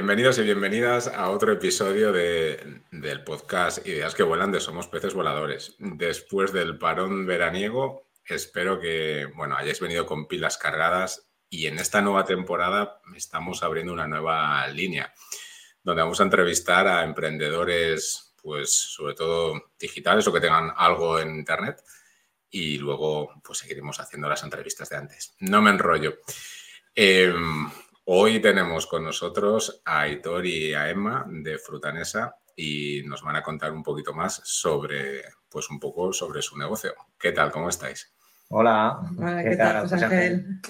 Bienvenidos y bienvenidas a otro episodio del podcast Ideas que vuelan de Somos Peces Voladores. Después del parón veraniego, espero que bueno, hayáis venido con pilas cargadas y en esta nueva temporada estamos abriendo una nueva línea donde vamos a entrevistar a emprendedores, pues sobre todo digitales o que tengan algo en Internet y luego pues seguiremos haciendo las entrevistas de antes. No me enrollo. Em, Hoy tenemos con nosotros a Aitor y a Emma de Frutanesa y nos van a contar un poquito más sobre, pues un poco sobre su negocio. ¿Qué tal? ¿Cómo estáis? Hola. ¿qué, tal, José Ángel?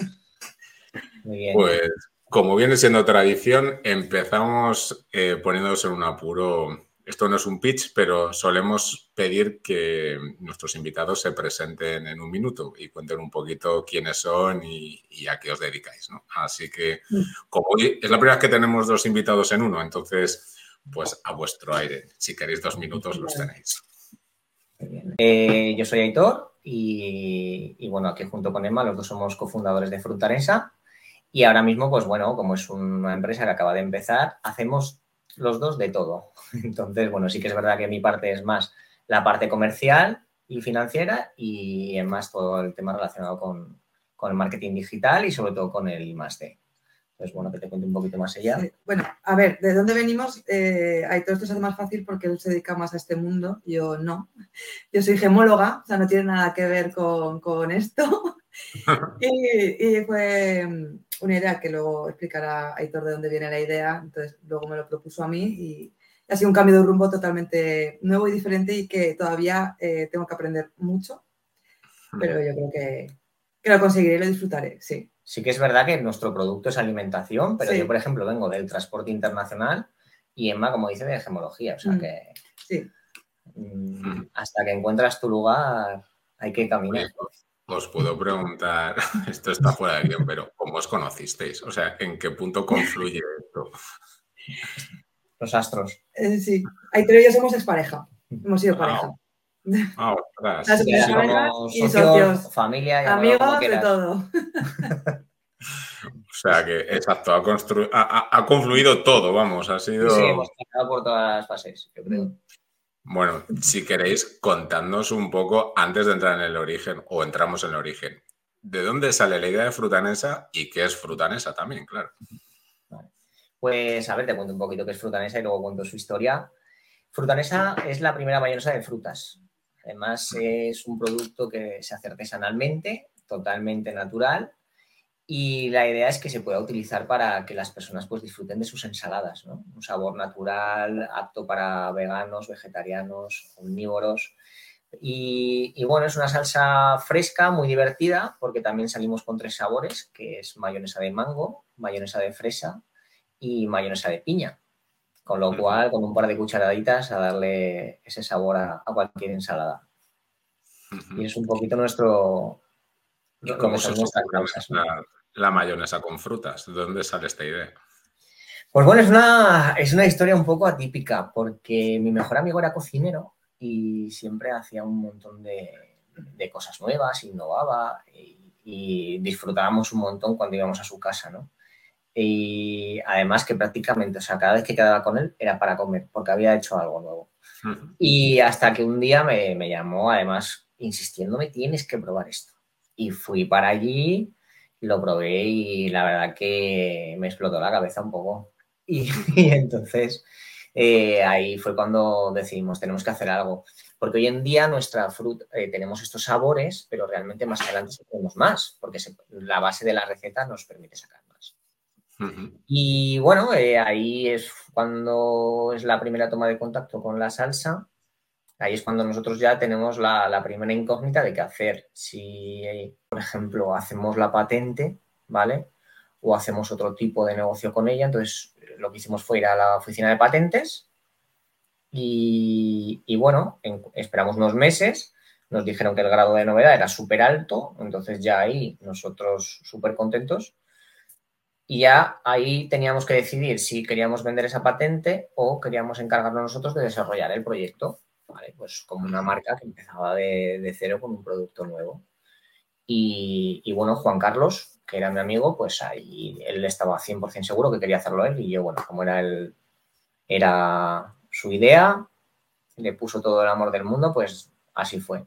Muy bien. Pues como viene siendo tradición, empezamos eh, poniéndonos en un apuro esto no es un pitch, pero solemos pedir que nuestros invitados se presenten en un minuto y cuenten un poquito quiénes son y, a qué os dedicáis. ¿no? Así que, mm. como hoy es la primera vez que tenemos dos invitados en uno, entonces, pues a vuestro aire. Si queréis dos minutos, los tenéis. Eh, yo soy Aitor y, y, bueno, aquí junto con Emma, los dos somos cofundadores de Frutanesa. Y ahora mismo, pues bueno, como es una empresa que acaba de empezar, hacemos los dos de todo. Entonces, bueno, sí que es verdad que mi parte es más la parte comercial y financiera y es más todo el tema relacionado con, el marketing digital y sobre todo con el I Entonces, bueno, que te cuente un poquito más ella. Bueno, a ver, ¿de dónde venimos? Eh, todo esto se hace más fácil porque él se dedica más a este mundo, yo no. Yo soy gemóloga, o sea, no tiene nada que ver con, esto. y, y fue una idea que luego explicará Aitor de dónde viene la idea, entonces luego me lo propuso a mí y ha sido un cambio de rumbo totalmente nuevo y diferente y que todavía eh, tengo que aprender mucho, pero yo creo que, lo conseguiré y lo disfrutaré, sí. Sí que es verdad que nuestro producto es alimentación, pero yo, por ejemplo, vengo del transporte internacional y Emma, como dice, de gemología, o sea mm. que... Sí. Mm, hasta que encuentras tu lugar hay que caminar. Os puedo preguntar, esto está fuera de guion, pero ¿cómo os conocisteis? O sea, ¿en qué punto confluye esto? Los astros. Eh, sí, Aitor y yo somos expareja. Hemos sido pareja. Ah, ostras. y socios, familia y amigos de todo. O sea que, exacto, ha, ha, confluido todo, vamos, ha sido... Sí, hemos pasado por todas las fases, yo creo. Bueno, si queréis, contadnos un poco antes de entrar en el origen o entramos en el origen. ¿De dónde sale la idea de frutanesa y qué es frutanesa también, claro? Pues a ver, te cuento un poquito qué es frutanesa y luego cuento su historia. Frutanesa es la primera mayonesa de frutas. Además, es un producto que se hace artesanalmente, totalmente natural y la idea es que se pueda utilizar para que las personas pues, disfruten de sus ensaladas, ¿no? Un sabor natural, apto para veganos, vegetarianos, omnívoros. Y, bueno, es una salsa fresca, muy divertida, porque también salimos con tres sabores, que es mayonesa de mango, mayonesa de fresa y mayonesa de piña. Con lo cual, con un par de cucharaditas a darle ese sabor a, cualquier ensalada. Y es un poquito nuestro... ¿Cómo se la mayonesa con frutas? ¿De dónde sale esta idea? Pues bueno, es una, es una historia un poco atípica porque mi mejor amigo era cocinero y siempre hacía un montón de, cosas nuevas, innovaba y, disfrutábamos un montón cuando íbamos a su casa, ¿no? Y además que prácticamente, o sea, cada vez que quedaba con él era para comer porque había hecho algo nuevo. Y hasta que un día me, me llamó, además, insistiéndome, tienes que probar esto. Y fui para allí, lo probé y la verdad que me explotó la cabeza un poco. Y, entonces eh, ahí fue cuando decidimos, tenemos que hacer algo. Porque hoy en día nuestra fruta, eh, tenemos estos sabores, pero realmente más adelante tenemos más, porque la base de la receta nos permite sacar más. Y bueno, eh, ahí es cuando es la primera toma de contacto con la salsa ahí es cuando nosotros ya tenemos la, primera incógnita de qué hacer. Si, por ejemplo, hacemos la patente, ¿vale? O hacemos otro tipo de negocio con ella. Entonces, lo que hicimos fue ir a la oficina de patentes y, bueno, esperamos unos meses. Nos dijeron que el grado de novedad era súper alto, entonces ya ahí nosotros súper contentos. Y ya ahí teníamos que decidir si queríamos vender esa patente o queríamos encargarnos nosotros de desarrollar el proyecto. Pues como una marca que empezaba de, cero con un producto nuevo. Y, bueno, Juan Carlos, que era mi amigo, pues ahí él estaba 100% seguro que quería hacerlo él y yo, bueno, como era, el, era su idea, le puso todo el amor del mundo, pues así fue.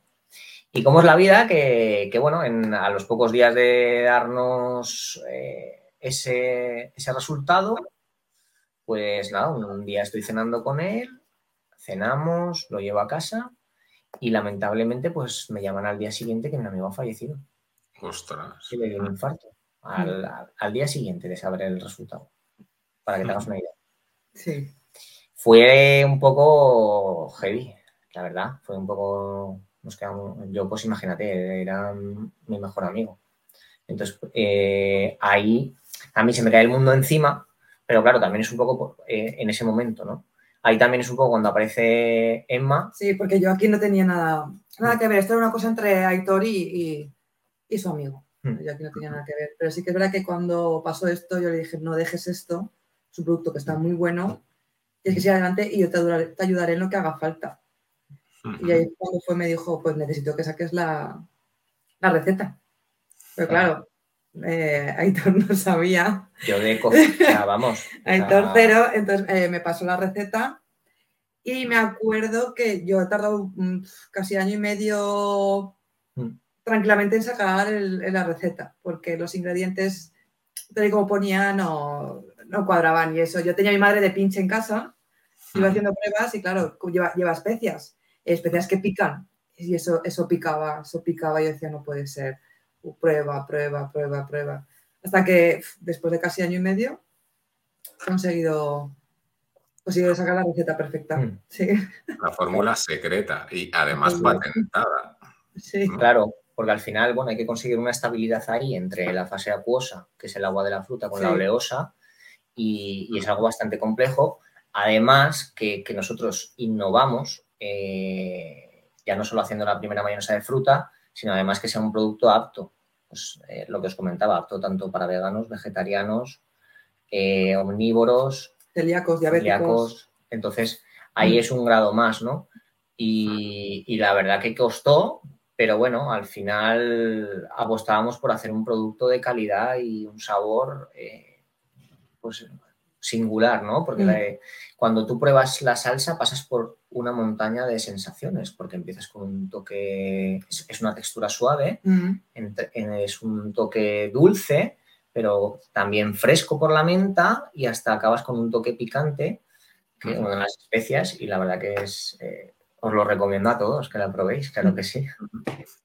Y cómo es la vida, que, bueno, a los pocos días de darnos eh, ese, ese resultado, pues nada, un día estoy cenando con él, cenamos, lo llevo a casa y lamentablemente pues me llaman al día siguiente que mi amigo ha fallecido. Ostras. Y le dio un infarto. Al, día siguiente de saber el resultado. Para que te hagas una idea. Sí. Fue un poco heavy, la verdad. Fue un poco. Nos quedamos, yo, pues imagínate, era mi mejor amigo. Entonces, eh, ahí a mí se me cae el mundo encima, pero claro, también es un poco eh, en ese momento, ¿no? Ahí también es un poco cuando aparece Emma. Sí, porque yo aquí no tenía nada, nada que ver. Esto era una cosa entre Aitor y, y, su amigo. Hmm. Yo aquí no tenía nada que ver. Pero sí que es verdad que cuando pasó esto, yo le dije, no dejes esto, es un producto que está muy bueno, tienes que seguir adelante y yo te, ayudaré, en lo que haga falta. Y ahí cuando fue me dijo, pues necesito que saques la, la receta. Pero claro, eh, Aitor no sabía. Yo de cocina, vamos. Aitor cero, entonces eh, me pasó la receta y me acuerdo que yo he tardado mm, casi año y medio mm. tranquilamente en sacar la receta, porque los ingredientes, tal y como ponía, no, no cuadraban y eso. Yo tenía a mi madre de pinche en casa, iba haciendo pruebas y claro, lleva, lleva especias, especias que pican. Y eso, eso picaba, eso picaba y yo decía, no puede ser prueba, prueba, prueba, prueba. Hasta que después de casi año y medio he conseguido, conseguido sacar la receta perfecta. Sí. La fórmula secreta y además patentada. Sí. Claro, porque al final, bueno, hay que conseguir una estabilidad ahí entre la fase acuosa, que es el agua de la fruta, con la oleosa, y, es algo bastante complejo. Además, que, nosotros innovamos, eh, ya no solo haciendo la primera mayonesa de fruta, sino además que sea un producto apto. Pues, eh, lo que os comentaba, apto tanto para veganos, vegetarianos, eh, omnívoros, celíacos, diabéticos. Entonces, ahí mm. es un grado más, ¿no? Y, la verdad que costó, pero bueno, al final apostábamos por hacer un producto de calidad y un sabor, eh, pues singular, ¿no? Porque mm. cuando tú pruebas la salsa pasas por una montaña de sensaciones, porque empiezas con un toque, es, una textura suave, mm. es un toque dulce, pero también fresco por la menta y hasta acabas con un toque picante, que es una de las especias, y la verdad que es, eh, os lo recomiendo a todos que la probéis, claro que sí,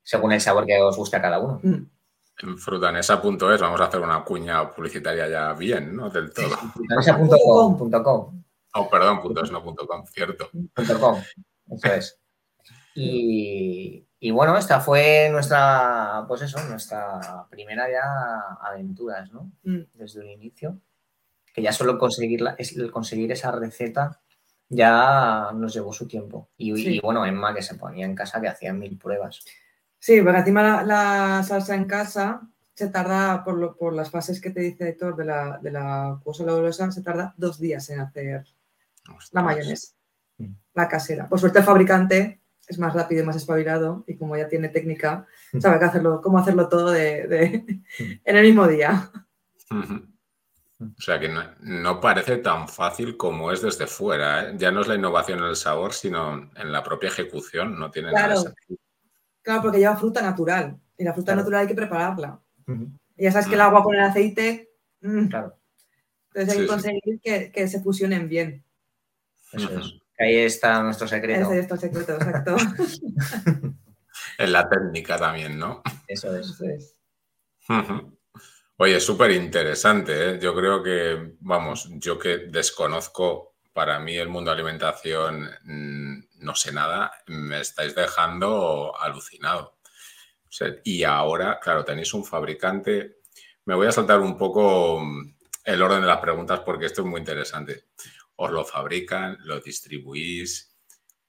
según el sabor que os guste a cada uno. En frutanesa.es vamos a hacer una cuña publicitaria ya bien, ¿no? Del todo. Frutanesa.com. Oh, perdón, punto es, no punto com, cierto. com, eso es. Y, bueno, esta fue nuestra, pues eso, nuestra primera ya aventuras, ¿no? Mm. Desde el inicio. Que ya solo conseguirla, conseguir esa receta ya nos llevó su tiempo. Y, y, bueno, Emma que se ponía en casa que hacía mil pruebas. Sí, porque encima la, salsa en casa se tarda, por, por, las fases que te dice Héctor de la, de la se tarda dos días en hacer la mayonesa, mm. la casera. Por suerte el fabricante es más rápido y más espabilado y como ya tiene técnica, mm. sabe hacerlo, cómo hacerlo todo de, mm. en el mismo día. O sea que no, parece tan fácil como es desde fuera. ¿eh? Ya no es la innovación en el sabor, sino en la propia ejecución. No tiene nada de sentido. Claro, porque lleva fruta natural y la fruta natural hay que prepararla. Y ya sabes que el agua con el aceite. Mm. Claro. Entonces hay que conseguir que, se fusionen bien. Eso es. Ahí está nuestro secreto. Ahí está el secreto, exacto. en la técnica también, ¿no? Eso es. Eso es. Oye, súper interesante. ¿eh? Yo creo que, vamos, yo que desconozco para mí el mundo de alimentación mm, no sé nada, me estáis dejando alucinado. y ahora, claro, tenéis un fabricante. Me voy a saltar un poco mm, el orden de las preguntas porque esto es muy interesante. Os lo fabrican, lo distribuís.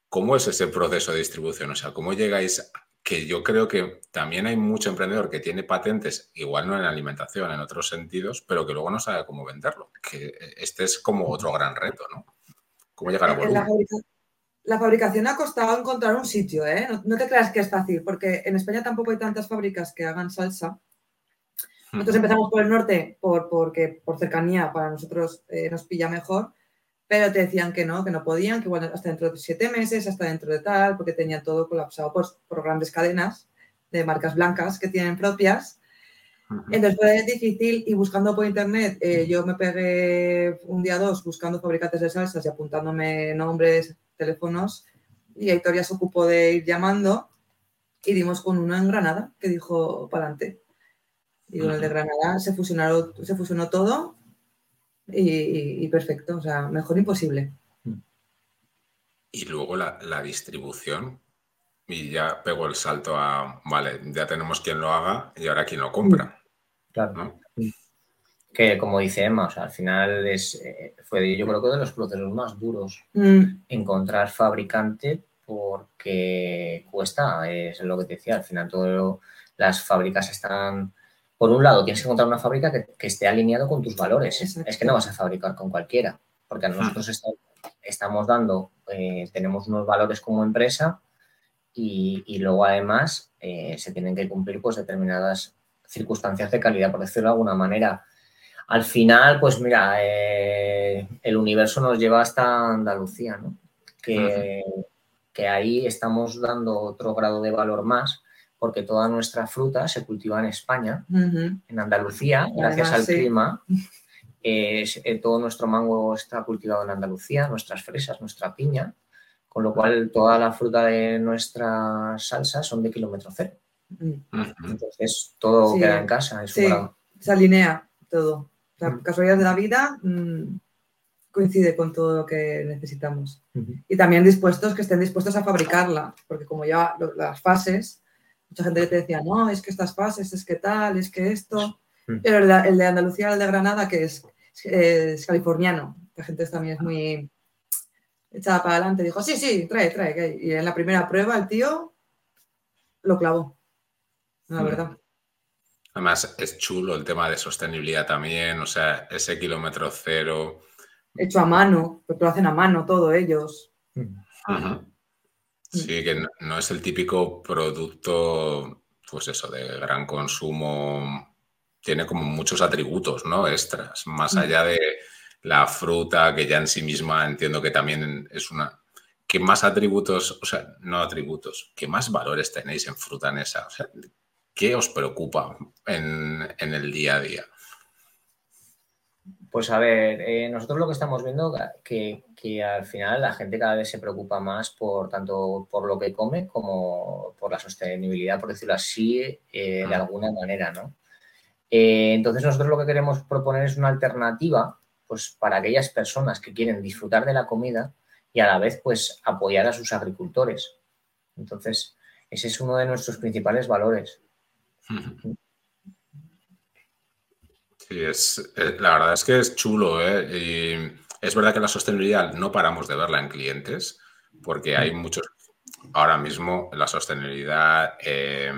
¿Cómo es ese proceso de distribución? O sea, ¿cómo llegáis? Que yo creo que también hay mucho emprendedor que tiene patentes, igual no en alimentación, en otros sentidos, pero que luego no sabe cómo venderlo. Que este es como otro gran reto, ¿no? ¿Cómo llegar a volumen? La, fabricación ha costado encontrar un sitio, ¿eh? No, te creas que es fácil, porque en España tampoco hay tantas fábricas que hagan salsa. Nosotros empezamos por el norte por, porque por cercanía para nosotros eh, nos pilla mejor, pero te decían que no, que no podían, que igual hasta dentro de siete meses, hasta dentro de tal, porque tenía todo colapsado por, por grandes cadenas de marcas blancas que tienen propias. Entonces fue difícil y buscando por internet, eh, yo me pegué un día dos buscando fabricantes de salsas y apuntándome nombres, teléfonos y Aitor ya se ocupó de ir llamando y dimos con uno en Granada que dijo para adelante. Y con el de Granada se, fusionaron, se fusionó todo y, perfecto, o sea, mejor imposible. Y luego la, distribución, y ya pego el salto a, vale, ya tenemos quien lo haga y ahora quien lo compra. Claro. Que como dice Emma, o sea, al final es, eh, fue yo creo que de los procesos más duros mm. encontrar fabricante porque cuesta, es lo que te decía, al final todas las fábricas están por un lado, tienes que encontrar una fábrica que, esté alineado con tus valores. Es que no vas a fabricar con cualquiera, porque nosotros estamos dando, eh, tenemos unos valores como empresa y, luego además eh, se tienen que cumplir pues, determinadas circunstancias de calidad, por decirlo de alguna manera. Al final, pues mira, eh, el universo nos lleva hasta Andalucía, ¿no? Que, que ahí estamos dando otro grado de valor más porque toda nuestra fruta se cultiva en España, en Andalucía, gracias al clima. Eh, todo nuestro mango está cultivado en Andalucía, nuestras fresas, nuestra piña, con lo cual toda la fruta de nuestras salsas son de kilómetro cero. Entonces todo queda en casa. sí, se alinea todo. La casualidad de la vida mm, coincide con todo lo que necesitamos. Y también dispuestos, que estén dispuestos a fabricarla, porque como ya las fases Mucha gente te decía, no, es que estas fases, es que tal, es que esto. Pero el, de Andalucía, el de Granada, que es, es, californiano, la gente también es muy echada para adelante, dijo, sí, sí, trae, trae. Y en la primera prueba el tío lo clavó, la mm. verdad. Además, es chulo el tema de sostenibilidad también, o sea, ese kilómetro cero. Hecho a mano, porque lo hacen a mano todos ellos. Sí, que no, es el típico producto, pues eso, de gran consumo. Tiene como muchos atributos, ¿no? Extras, más mm. allá de la fruta, que ya en sí misma entiendo que también es una... ¿Qué más atributos, o sea, no atributos, qué más valores tenéis en fruta esa? O sea, ¿qué os preocupa en, en el día a día? Pues a ver, eh, nosotros lo que estamos viendo que, que al final la gente cada vez se preocupa más por tanto por lo que come como por la sostenibilidad, por decirlo así, eh, de alguna manera, ¿no? Eh, entonces nosotros lo que queremos proponer es una alternativa, pues para aquellas personas que quieren disfrutar de la comida y a la vez, pues apoyar a sus agricultores. Entonces, ese es uno de nuestros principales valores. Sí, es, eh, la verdad es que es chulo. ¿eh? Y es verdad que la sostenibilidad no paramos de verla en clientes, porque hay muchos. Ahora mismo la sostenibilidad, eh,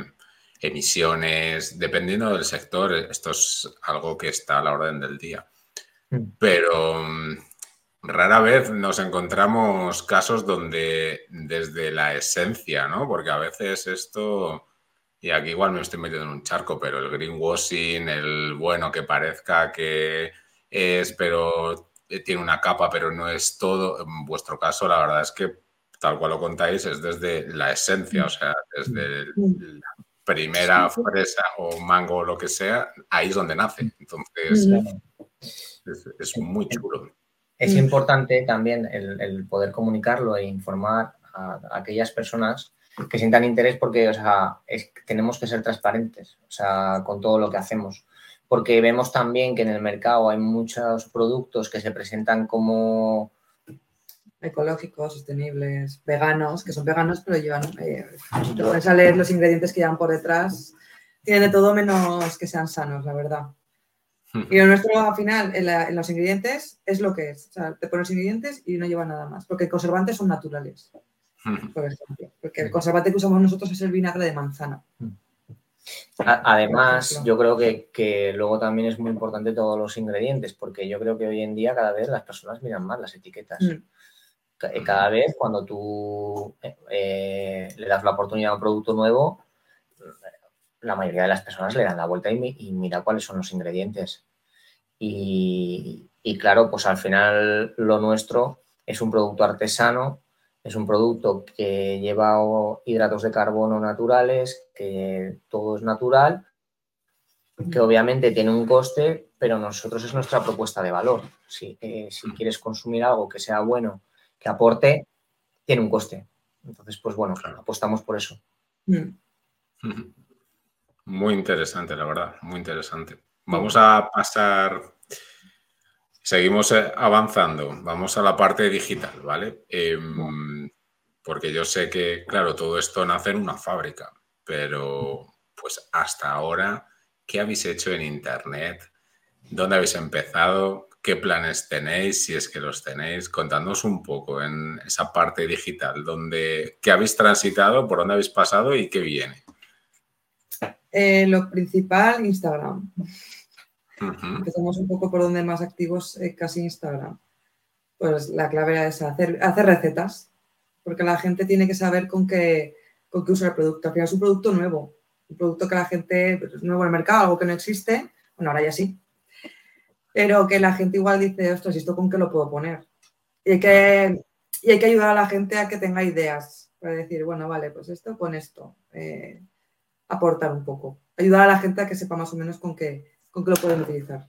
emisiones, dependiendo del sector, esto es algo que está a la orden del día. Mm. Pero mm, rara vez nos encontramos casos donde desde la esencia, ¿no? Porque a veces esto y aquí igual me estoy metiendo en un charco, pero el greenwashing, el bueno que parezca que es, pero tiene una capa, pero no es todo. En vuestro caso, la verdad es que tal cual lo contáis, es desde la esencia, o sea, desde la primera fresa o mango o lo que sea, ahí es donde nace. Entonces, es, muy chulo. Es importante también el, poder comunicarlo e informar a aquellas personas que sientan interés porque, o sea, tenemos que ser transparentes, o sea, con todo lo que hacemos. Porque vemos también que en el mercado hay muchos productos que se presentan como ecológicos, sostenibles, veganos, que son veganos, pero llevan, eh, te pones a leer los ingredientes que llevan por detrás, tienen de todo menos que sean sanos, la verdad. Y lo nuestro al final, en, los ingredientes, es lo que es. O sea, te pones ingredientes y no lleva nada más, porque conservantes son naturales por ejemplo. Porque el conservante que usamos nosotros es el vinagre de manzana. Además, yo creo que, luego también es muy importante todos los ingredientes, porque yo creo que hoy en día cada vez las personas miran más las etiquetas. Mm. Cada vez cuando tú eh, le das la oportunidad a un producto nuevo, la mayoría de las personas le dan la vuelta y, mira cuáles son los ingredientes. Y, y, claro, pues al final lo nuestro es un producto artesano, es un producto que lleva hidratos de carbono naturales, que todo es natural, que obviamente tiene un coste, pero nosotros es nuestra propuesta de valor. Si, eh, si quieres consumir algo que sea bueno, que aporte, tiene un coste. Entonces, pues bueno, apostamos por eso. Mm. Muy interesante, la verdad, muy interesante. Vamos a pasar, seguimos eh, avanzando, vamos a la parte digital, ¿vale? Em, porque yo sé que, claro, todo esto nace en una fábrica, pero pues hasta ahora, ¿qué habéis hecho en Internet? ¿Dónde habéis empezado? ¿Qué planes tenéis, si es que los tenéis? Contadnos un poco en esa parte digital, donde, ¿qué habéis transitado, por dónde habéis pasado y qué viene? Eh, lo principal, Instagram. Empezamos un poco por donde más activos, eh, casi Instagram. Pues la clave era esa, hacer, hacer recetas, porque la gente tiene que saber con qué, con qué usar el producto. Al final es un producto nuevo, un producto que la gente, pues, es nuevo en el mercado, algo que no existe, bueno, ahora ya sí, pero que la gente igual dice, ostras, ¿y esto con qué lo puedo poner? Y hay que, y hay que ayudar a la gente a que tenga ideas, para decir, bueno, vale, pues esto con esto. Eh, aportar un poco, ayudar a la gente a que sepa más o menos con qué, con qué lo pueden utilizar.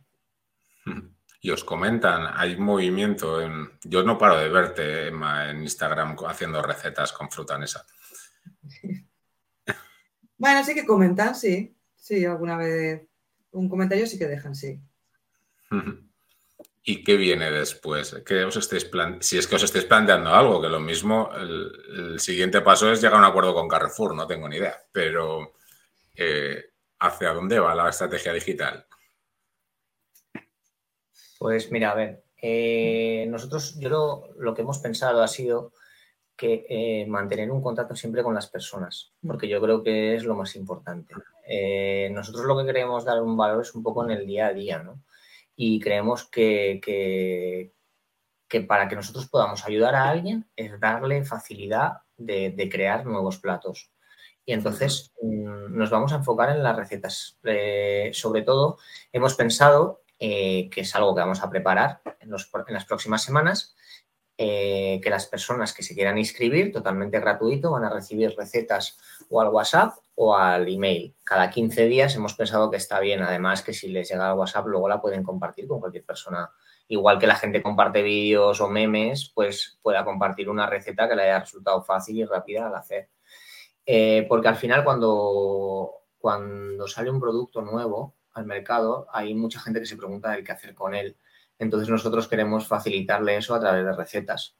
Y os comentan, hay movimiento, en, yo no paro de verte en Instagram haciendo recetas con frutanesa. Bueno, sí que comentan, sí, sí, alguna vez un comentario sí que dejan, sí. ¿Y qué viene después? ¿Qué os estáis si es que os estáis planteando algo, que lo mismo, el, el, siguiente paso es llegar a un acuerdo con Carrefour, no tengo ni idea, pero eh, hacia dónde va la estrategia digital. Pues mira, a ver, eh, nosotros yo lo, que hemos pensado ha sido que eh, mantener un contacto siempre con las personas, porque yo creo que es lo más importante. nosotros lo que queremos dar un valor es un poco en el día a día, ¿no? Y creemos que, que, para que nosotros podamos ayudar a alguien es darle facilidad de crear nuevos platos. Y entonces mm, nos vamos a enfocar en las recetas. Eh, sobre todo, hemos pensado eh, que es algo que vamos a preparar en, las próximas semanas, eh, que las personas que se quieran inscribir totalmente gratuito van a recibir recetas o al WhatsApp o al email. Cada 15 días hemos pensado que está bien. Además, que si les llega al WhatsApp, luego la pueden compartir con cualquier persona. Igual que la gente comparte vídeos o memes, pues pueda compartir una receta que le haya resultado fácil y rápida al hacer. Eh, porque al final cuando, cuando sale un producto nuevo al mercado, hay mucha gente que se pregunta qué hacer con él. Entonces nosotros queremos facilitarle eso a través de recetas.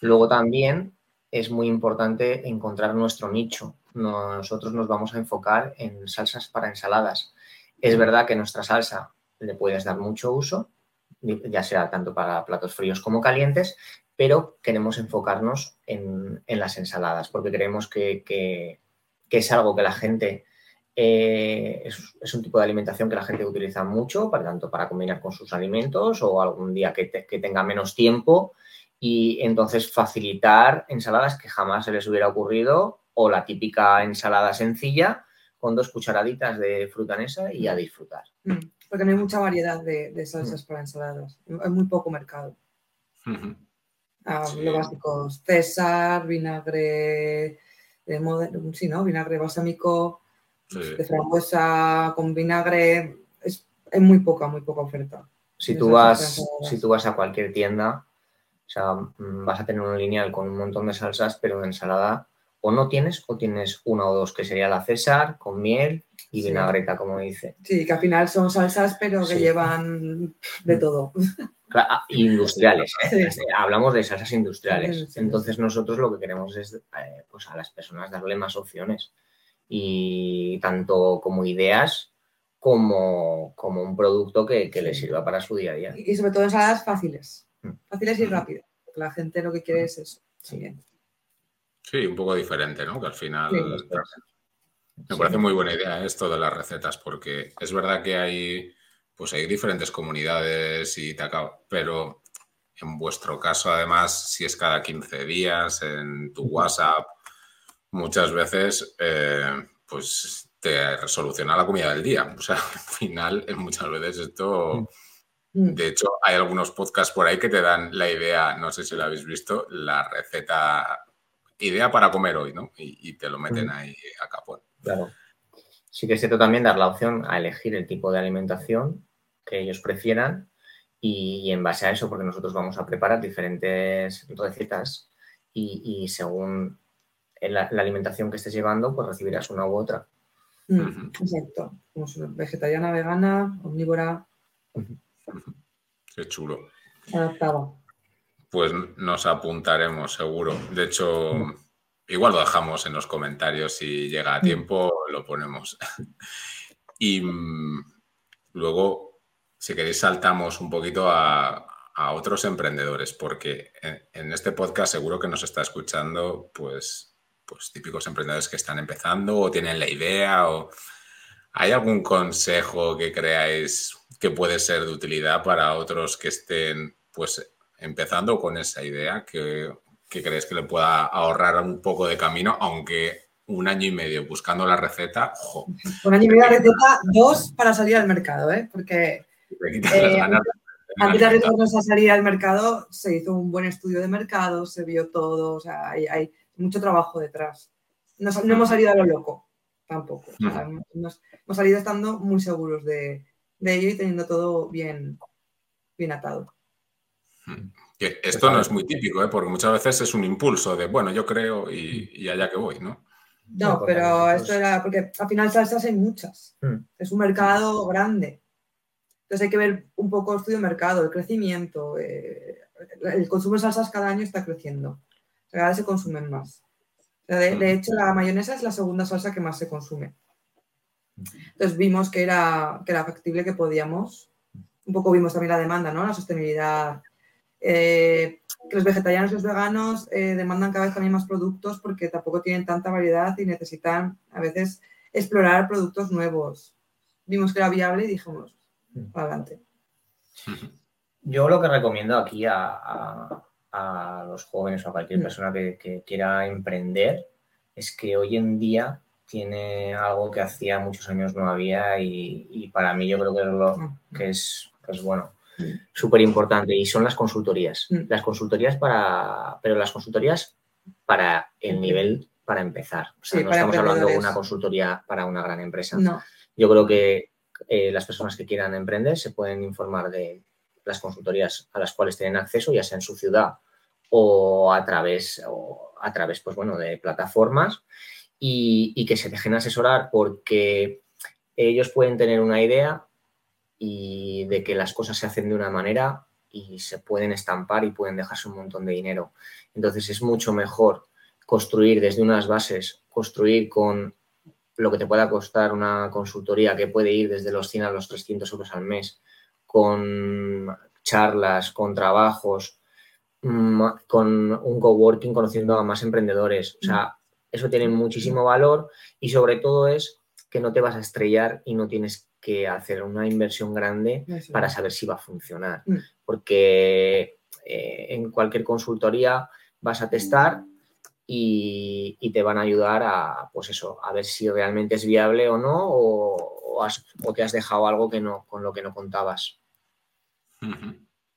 Luego también es muy importante encontrar nuestro nicho. Nosotros nos vamos a enfocar en salsas para ensaladas. Es verdad que nuestra salsa le puedes dar mucho uso, ya sea tanto para platos fríos como calientes, pero queremos enfocarnos en, las ensaladas porque creemos que, es algo que la gente, eh, es, un tipo de alimentación que la gente utiliza mucho, para, tanto para combinar con sus alimentos o algún día que, tenga menos tiempo y entonces facilitar ensaladas que jamás se les hubiera ocurrido o la típica ensalada sencilla con dos cucharaditas de frutanesa y a disfrutar. Mm, porque no hay mucha variedad de, salsas mm. para ensaladas, hay muy poco mercado. Ah, lo básico, César, vinagre, de sí, ¿no? Vinagre balsámico, de frambuesa con vinagre, es, muy poca, muy poca oferta. Si tú, vas, si tú vas a cualquier tienda, o sea, mm, vas a tener un lineal con un montón de salsas, pero de ensalada o no tienes o tienes una o dos, que sería la César con miel y vinagreta, como dice. Sí, que al final son salsas, pero que llevan de todo. Ah, industriales, ¿eh? hablamos de salsas industriales. Entonces nosotros lo que queremos es eh, pues a las personas darle más opciones y tanto como ideas como, como un producto que, que les sirva para su día a día. Y sobre todo ensaladas fáciles, mm. fáciles y rápidas. La gente lo que quiere es eso. Sí. sí, un poco diferente, ¿no? Que al final... Me parece muy buena idea esto de las recetas, porque es verdad que hay pues hay diferentes comunidades y pero en vuestro caso, además, si es cada 15 días en tu WhatsApp, muchas veces, eh, pues te resoluciona la comida del día. O sea, al final, muchas veces esto... Mm. De hecho, hay algunos podcasts por ahí que te dan la idea, no sé si lo habéis visto, la receta, idea para comer hoy, ¿no? Y, y te lo meten Mm. ahí a capón. Claro. Sí que es cierto también dar la opción a elegir el tipo de alimentación que ellos prefieran y, y en base a eso, porque nosotros vamos a preparar diferentes recetas y, y según la, la alimentación que estés llevando, pues recibirás una u otra. Mm. Exacto. Como vegetariana, vegana, omnívora, Qué chulo. adaptada. Pues nos apuntaremos, seguro. De hecho, igual lo dejamos en los comentarios. Si llega a tiempo, lo ponemos. Y mm, luego, si queréis, saltamos un poquito a, a otros emprendedores, porque en, en este podcast seguro que nos está escuchando, pues, pues típicos emprendedores que están empezando o tienen la idea o... ¿Hay algún consejo que creáis que puede ser de utilidad para otros que estén pues empezando con esa idea que, que crees que le pueda ahorrar un poco de camino, aunque un año y medio buscando la receta, ojo, Un año y medio de receta, dos para salir al mercado, ¿eh? Porque Eh, antes de arriesgarnos a salir al mercado, se hizo un buen estudio de mercado, se vio todo, o sea, hay, hay mucho trabajo detrás. No, hemos salido a lo loco, tampoco. O sea, hemos, hemos salido estando muy seguros de, de ello y teniendo todo bien, bien atado. Que esto no es muy típico, ¿eh? porque muchas veces es un impulso de, bueno, yo creo y, y allá que voy, ¿no? No, No, pero esto era, porque al final salsas hay muchas. Mm. Es un mercado grande. Entonces hay que ver un poco el estudio de mercado, el crecimiento. eh, el consumo de salsas cada año está creciendo. Cada vez se consumen más. De, de hecho, la mayonesa es la segunda salsa que más se consume. Entonces vimos que era, que era factible, que podíamos. Un poco vimos también la demanda, ¿no? La sostenibilidad. Eh, que los vegetarianos y los veganos eh, demandan cada vez también más productos porque tampoco tienen tanta variedad y necesitan a veces explorar productos nuevos. Vimos que era viable y dijimos, para adelante. Yo lo que recomiendo aquí a, a- a los jóvenes o a cualquier Mm. persona que, que quiera emprender es que hoy en día tiene algo que hacía muchos años no había y, y para mí yo creo que es, lo, Mm. que es, que es bueno, Mm. súper importante y son las consultorías. Las consultorías para, pero las consultorías para el nivel para empezar. O sea, Sí, no estamos hablando de una consultoría para una gran empresa. No, Yo creo que eh, las personas que quieran emprender se pueden informar de las consultorías a las cuales tienen acceso, ya sea en su ciudad o a través, o a través pues, bueno, de plataformas y, y que se dejen asesorar porque ellos pueden tener una idea y de que las cosas se hacen de una manera y se pueden estampar y pueden dejarse un montón de dinero. Entonces es mucho mejor construir desde unas bases, construir con lo que te pueda costar una consultoría que puede ir desde los 100 a los 300 euros al mes, con charlas, con trabajos, mm, con un coworking conociendo a más emprendedores. O sea, eso tiene muchísimo valor y sobre todo es que no te vas a estrellar y no tienes que hacer una inversión grande para saber si va a funcionar. Mm. Porque eh, en cualquier consultoría vas a testar y, y te van a ayudar a, pues eso, a ver si realmente es viable o no, o, o has- o te has dejado algo que no, con lo que no contabas.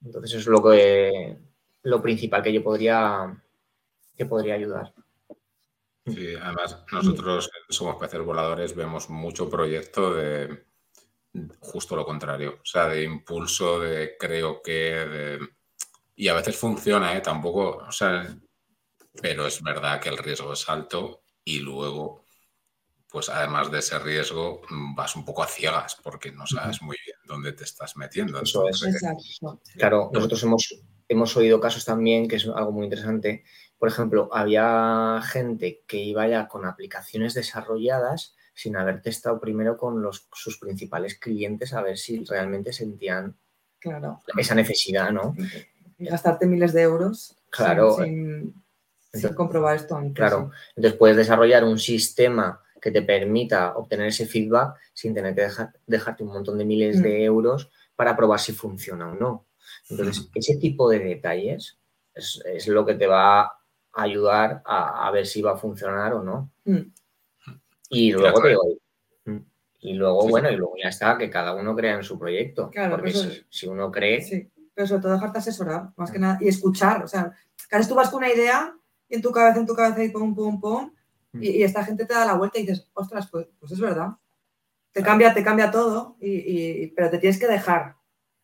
Entonces eso es lo que lo principal que yo podría que podría ayudar. Sí, además nosotros somos peces voladores, vemos mucho proyecto de justo lo contrario, o sea, de impulso, de creo que, de... y a veces funciona, ¿eh? Tampoco, o sea, pero es verdad que el riesgo es alto y luego, pues además de ese riesgo, vas un poco a ciegas porque no sabes muy bien dónde te estás metiendo. Eso es. Exacto. Claro, nosotros hemos, hemos oído casos también, que es algo muy interesante. Por ejemplo, había gente que iba ya con aplicaciones desarrolladas sin haber testado primero con los, sus principales clientes a ver si realmente sentían Claro. esa necesidad, ¿no? Y gastarte miles de euros Claro. sin, sin- sin Entonces- comprobar esto antes. Claro. Entonces puedes desarrollar un sistema que te permita obtener ese feedback sin tener que dejar, dejarte un montón de miles Mm. de euros para probar si funciona o no. Entonces, ese tipo de detalles es, es lo que te va a ayudar a, a ver si va a funcionar o no. Mm. Y luego te digo, Y luego, Sí, sí. bueno, y luego ya está, que cada uno crea en su proyecto. Claro, porque eso si, si uno cree, Sí, pero sobre todo dejarte asesorar, más que nada, y escuchar. O sea, que a veces tú vas con una idea y en tu cabeza, en tu cabeza, y pum, pum, pum, y, y esta gente te da la vuelta y dices, ostras, pues, pues es verdad. Te cambia, te cambia todo, y, y- pero te tienes que dejar.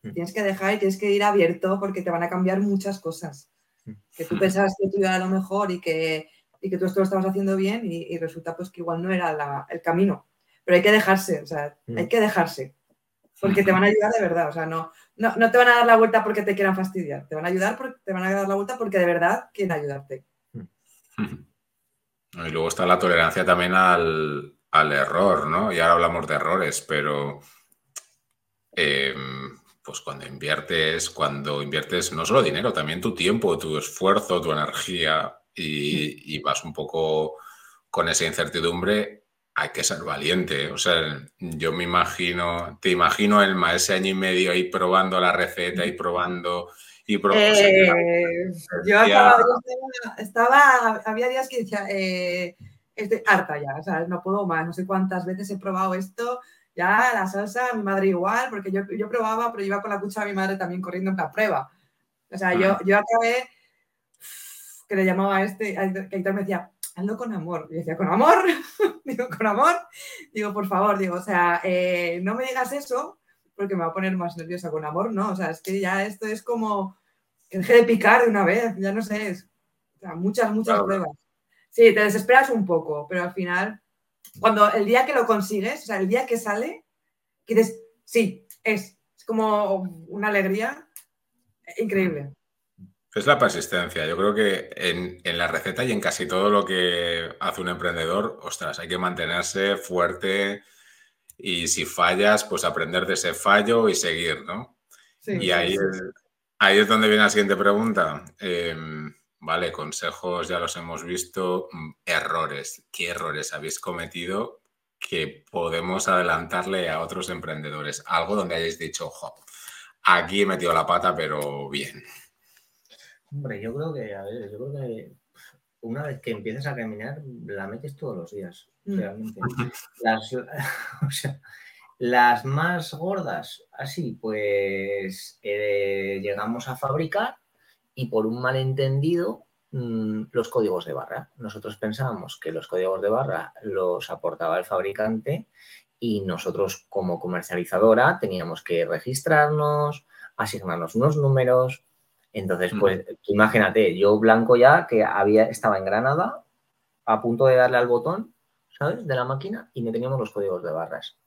Te Mm. Tienes que dejar y tienes que ir abierto porque te van a cambiar muchas cosas. Mm. Que tú pensabas que tú era lo mejor y que, y que tú esto lo estabas haciendo bien y, y resulta pues que igual no era la- el camino. Pero hay que dejarse, o sea, Mm. hay que dejarse. Porque te van a ayudar de verdad, o sea, no, no, no te van a dar la vuelta porque te quieran fastidiar, te van a ayudar porque te van a dar la vuelta porque de verdad quieren ayudarte. Y luego está la tolerancia también al, al error, ¿no? Y ahora hablamos de errores, pero eh, pues cuando inviertes, cuando inviertes no solo dinero, también tu tiempo, tu esfuerzo, tu energía y, y vas un poco con esa incertidumbre, hay que ser valiente. O sea, yo me imagino, te imagino el ma- ese año y medio ahí probando la receta y probando y. Eh, yo estaba, estaba- había días que decía, eh, estoy harta ya, o sea, no puedo más, no sé cuántas veces he probado esto, ya la salsa, mi madre igual, porque yo, yo probaba, pero iba con la cuchara de mi madre también corriendo en la prueba. O sea, yo, yo acabé, que le llamaba a este, a- que Aitor me decía, hazlo con amor. Y yo decía, ¿con amor? digo, ¿con amor? Digo, por favor, digo, o sea, eh, no me digas eso, porque me va a poner más nerviosa con amor, ¿no? O sea, es que ya esto es como que deje de picar de una vez, ya no sé, es, o sea, muchas, muchas Claro. pruebas. Sí, te desesperas un poco, pero al final, cuando el día que lo consigues, o sea, el día que sale, que dices, sí, es, es como una alegría increíble. Es la persistencia. Yo creo que en, en la receta y en casi todo lo que hace un emprendedor, ostras, hay que mantenerse fuerte y si fallas, pues aprender de ese fallo y seguir, ¿no? Sí, Y sí, ahí sí. es, ahí es donde viene la siguiente pregunta. Eh, vale, consejos ya los hemos visto. Mm, Errores. ¿Qué errores habéis cometido que podemos adelantarle a otros emprendedores? Algo donde hayáis dicho, ojo, aquí he metido la pata, pero bien. Hombre, yo creo que, a ver, yo creo que una vez que empiezas a caminar, la metes todos los días. Realmente. Las, o sea, las más gordas, así, pues eh, llegamos a fabricar y por un malentendido mm, los códigos de barra. Nosotros pensábamos que los códigos de barra los aportaba el fabricante y nosotros como comercializadora teníamos que registrarnos, asignarnos unos números. Entonces, Mm. pues imagínate, yo blanco ya que había, estaba en Granada a punto de darle al botón, ¿sabes? De la máquina y no teníamos los códigos de barras.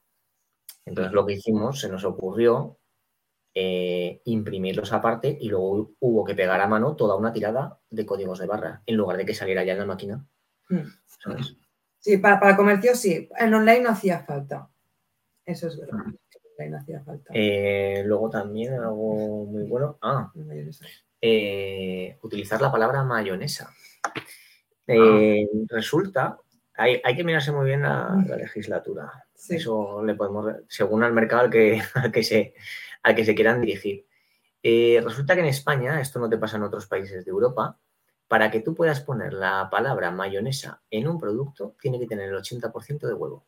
Entonces lo que hicimos, se nos ocurrió eh, imprimirlos aparte y luego hubo que pegar a mano toda una tirada de códigos de barra en lugar de que saliera ya en la máquina. Mm. ¿sabes? Sí, para, para comercio sí. En online no hacía falta. Eso es verdad. En online no hacía falta. Eh, luego también algo muy bueno. Ah, eh, utilizar la palabra mayonesa. Eh, Resulta, hay, hay que mirarse muy bien la, la legislatura. Sí. Eso le podemos, según al mercado al que, al que, se, al que se quieran dirigir. Eh, resulta que en España, esto no te pasa en otros países de Europa, para que tú puedas poner la palabra mayonesa en un producto, tiene que tener el 80% de huevo.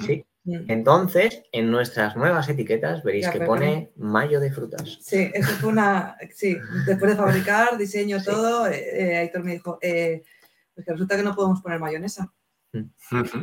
¿sí? Entonces, en nuestras nuevas etiquetas veréis Ya, que pone mayo de frutas. Sí, eso fue una. Sí, después de fabricar, diseño, Sí. todo, eh, eh, Aitor me dijo, eh, pues que resulta que no podemos poner mayonesa.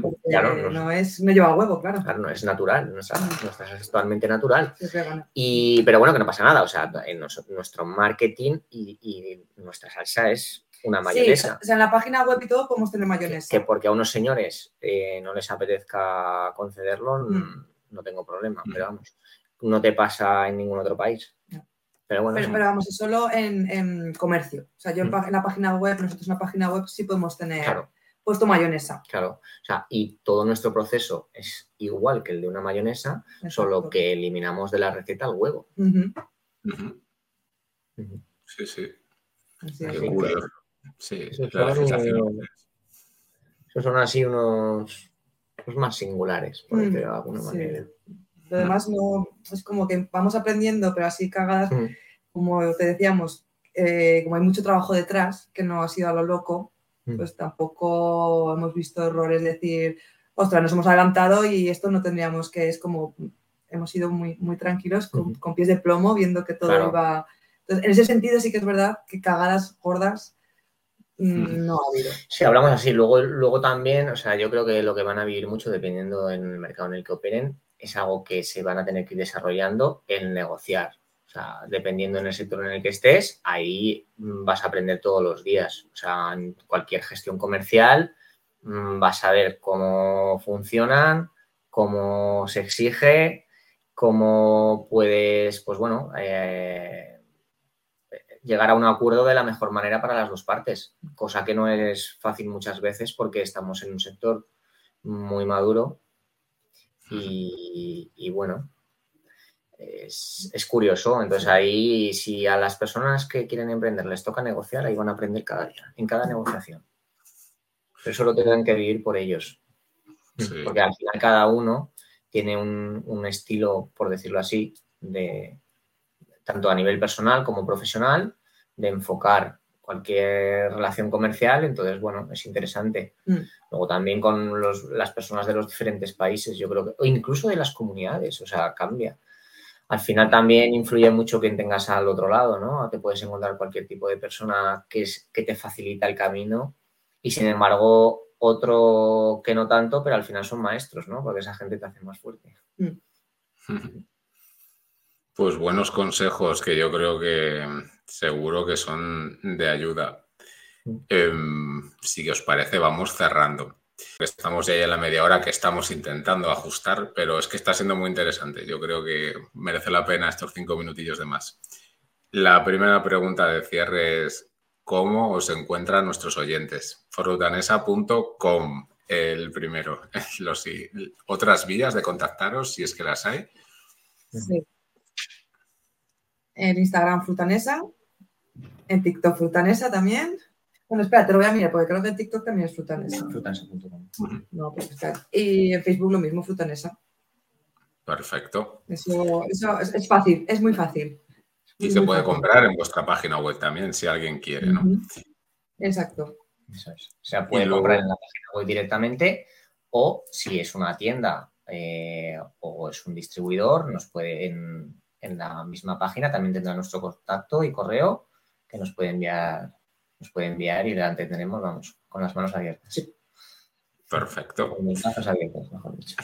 Porque Claro, no- no, es, no lleva huevo, claro. Claro, no es natural, nuestra, nuestra es totalmente natural. Es vegana. Y, pero bueno, que no pasa nada. O sea, en nos- nuestro marketing y, y nuestra salsa es una Sí, mayonesa. o sea, en la página web y todo podemos tener mayonesa. que porque a unos señores eh, no les apetezca concederlo, Mm. mm, no tengo problema. Mm. Pero vamos, no te pasa en ningún otro país. No. Pero bueno, Pero, sí. pero vamos, es solo en, en comercio. O sea, yo en, Mm. en la página web, nosotros en la página web sí podemos tener claro, puesto mayonesa. claro. O sea, y todo nuestro proceso es igual que el de una mayonesa, solo que eliminamos de la receta el huevo. Sí, sí. Así es. Que-. Sí, la son. Esos son así unos, unos más singulares, por Mm, decirlo de alguna sí. Lo demás no, es como que vamos aprendiendo, pero así cagadas, Mm. como te decíamos, eh, como hay mucho trabajo detrás, que no ha sido a lo loco, Mm. pues tampoco hemos visto errores, decir, ostras, nos hemos adelantado y esto no tendríamos que, es como, hemos sido muy, muy tranquilos, con, con pies de plomo, viendo que todo Claro. iba... Entonces, en ese sentido sí que es verdad que cagadas gordas mm, no ha habido. Sí, hablamos así. Luego, luego también, o sea, yo creo que lo que van a vivir mucho, dependiendo en el mercado en el que operen, es algo que se van a tener que ir desarrollando el negociar. O sea, dependiendo en el sector en el que estés, ahí mm, vas a aprender todos los días. O sea, en cualquier gestión comercial mm, vas a ver cómo funcionan, cómo se exige, cómo puedes, pues bueno, eh, llegar a un acuerdo de la mejor manera para las dos partes, cosa que no es fácil muchas veces porque estamos en un sector muy maduro y, y bueno, es, es curioso. Entonces ahí, si a las personas que quieren emprender les toca negociar, ahí van a aprender cada día, en cada negociación. Pero eso lo tienen que vivir por ellos. Sí. Porque al final cada uno tiene un, un estilo, por decirlo así, de tanto a nivel personal como profesional, de enfocar cualquier relación comercial. Entonces, bueno, es interesante. Mm. Luego también con los- las personas de los diferentes países, yo creo que, o incluso de las comunidades, o sea, cambia. Al final también influye mucho quien tengas al otro lado, ¿no? Te puedes encontrar cualquier tipo de persona que, es, que te facilita el camino y sin embargo otro que no tanto, pero al final son maestros, ¿no? Porque esa gente te hace más fuerte. Pues buenos consejos que yo creo que seguro que son de ayuda. Em, si os parece, vamos cerrando. Estamos ya en la media hora que estamos intentando ajustar, pero es que está siendo muy interesante. Yo creo que merece la pena estos cinco minutillos de más. La primera pregunta de cierre es, ¿cómo os encuentran nuestros oyentes? Frutanesa.com, el primero. Los, otras vías de contactaros, si es que las hay. Sí. En Instagram Frutanesa, en TikTok Frutanesa también. Bueno, espera, te lo voy a mirar porque creo que en TikTok también es Frutanesa. Frutanesa.com. No, pues está. Y en Facebook lo mismo, Frutanesa. Perfecto. Eso, eso es, es fácil, es muy fácil. Y Muy se puede fácil. comprar en vuestra página web también, si alguien quiere, ¿no? Exacto. Eso es. O sea, puede luego- comprar en la página web directamente o si es una tienda eh, o es un distribuidor, nos puede en, en la misma página también tendrá nuestro contacto y correo que nos puede enviar, nos puede enviar y le atenderemos, vamos, con las manos abiertas. Sí, Perfecto. con los brazos abiertos, mejor dicho.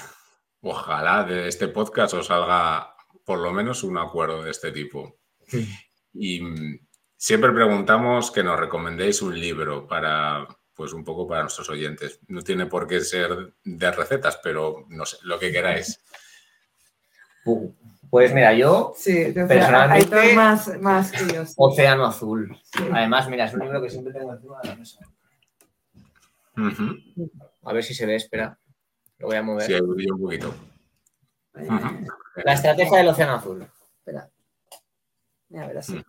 Ojalá de este podcast os salga por lo menos un acuerdo de este tipo. Y siempre preguntamos que nos recomendéis un libro para, pues un poco para nuestros oyentes. No tiene por qué ser de recetas, pero no sé, lo que queráis. Uh, Pues mira, yo, Sí, Personalmente- hay más, más que yo. sí. Océano Azul. Sí. Además, mira, es un libro que siempre tengo encima de la mesa. A ver si se ve, espera. Lo voy a mover. Sí, un poquito. La estrategia del Océano Azul. Espera. A ver, así.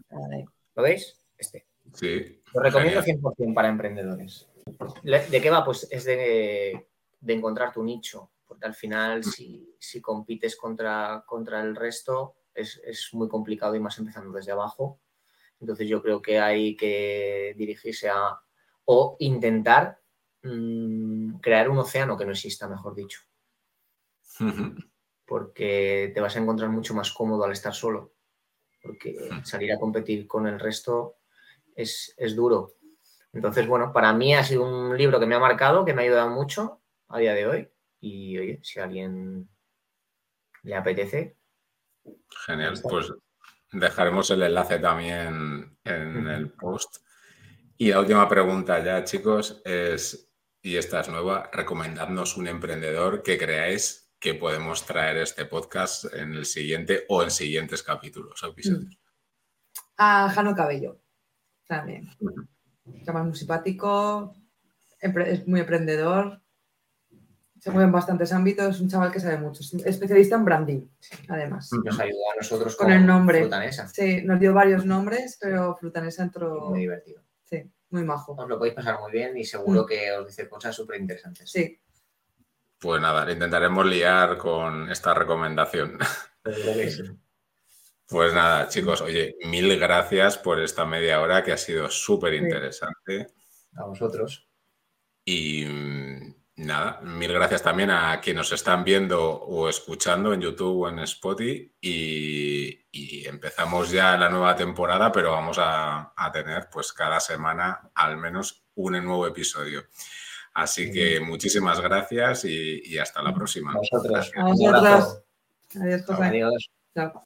¿Lo veis? Este. Sí. Lo recomiendo Genial. 100% para emprendedores. ¿De qué va? Pues es de, de encontrar tu nicho, porque al final si, si compites contra, contra el resto es, es muy complicado y más empezando desde abajo. Entonces yo creo que hay que dirigirse a o intentar mm, crear un océano que no exista, mejor dicho, porque te vas a encontrar mucho más cómodo al estar solo, porque salir a competir con el resto es, es duro. Entonces, bueno, para mí ha sido un libro que me ha marcado, que me ha ayudado mucho a día de hoy. Y oye, si a alguien le apetece, Genial, pues dejaremos el enlace también en el post. Y la última pregunta ya, chicos, es, y esta es nueva, recomendadnos un emprendedor que creáis que podemos traer este podcast en el siguiente o en siguientes capítulos o episodios. A Jano Cabello. También. Es más muy simpático, es muy emprendedor, se mueve en bastantes ámbitos, es un chaval que sabe mucho, es especialista en branding, además. Nos ayuda a nosotros Con el nombre. Frutanesa. Sí, nos dio varios nombres, pero Frutanesa entró, Muy divertido. sí, muy majo. Os lo podéis pasar muy bien y seguro Mm. que os dice cosas súper interesantes. Sí, Pues nada, le intentaremos liar con esta recomendación. Pues nada, chicos, oye, mil gracias por esta media hora que ha sido súper interesante. A vosotros. Y, nada, mil gracias también a quienes nos están viendo o escuchando en YouTube o en Spotify y, empezamos ya la nueva temporada, pero vamos a, tener pues cada semana al menos un nuevo episodio. Así que muchísimas gracias y, hasta la próxima. A vosotros. A vosotros. Adiós, José. Adiós. Chao.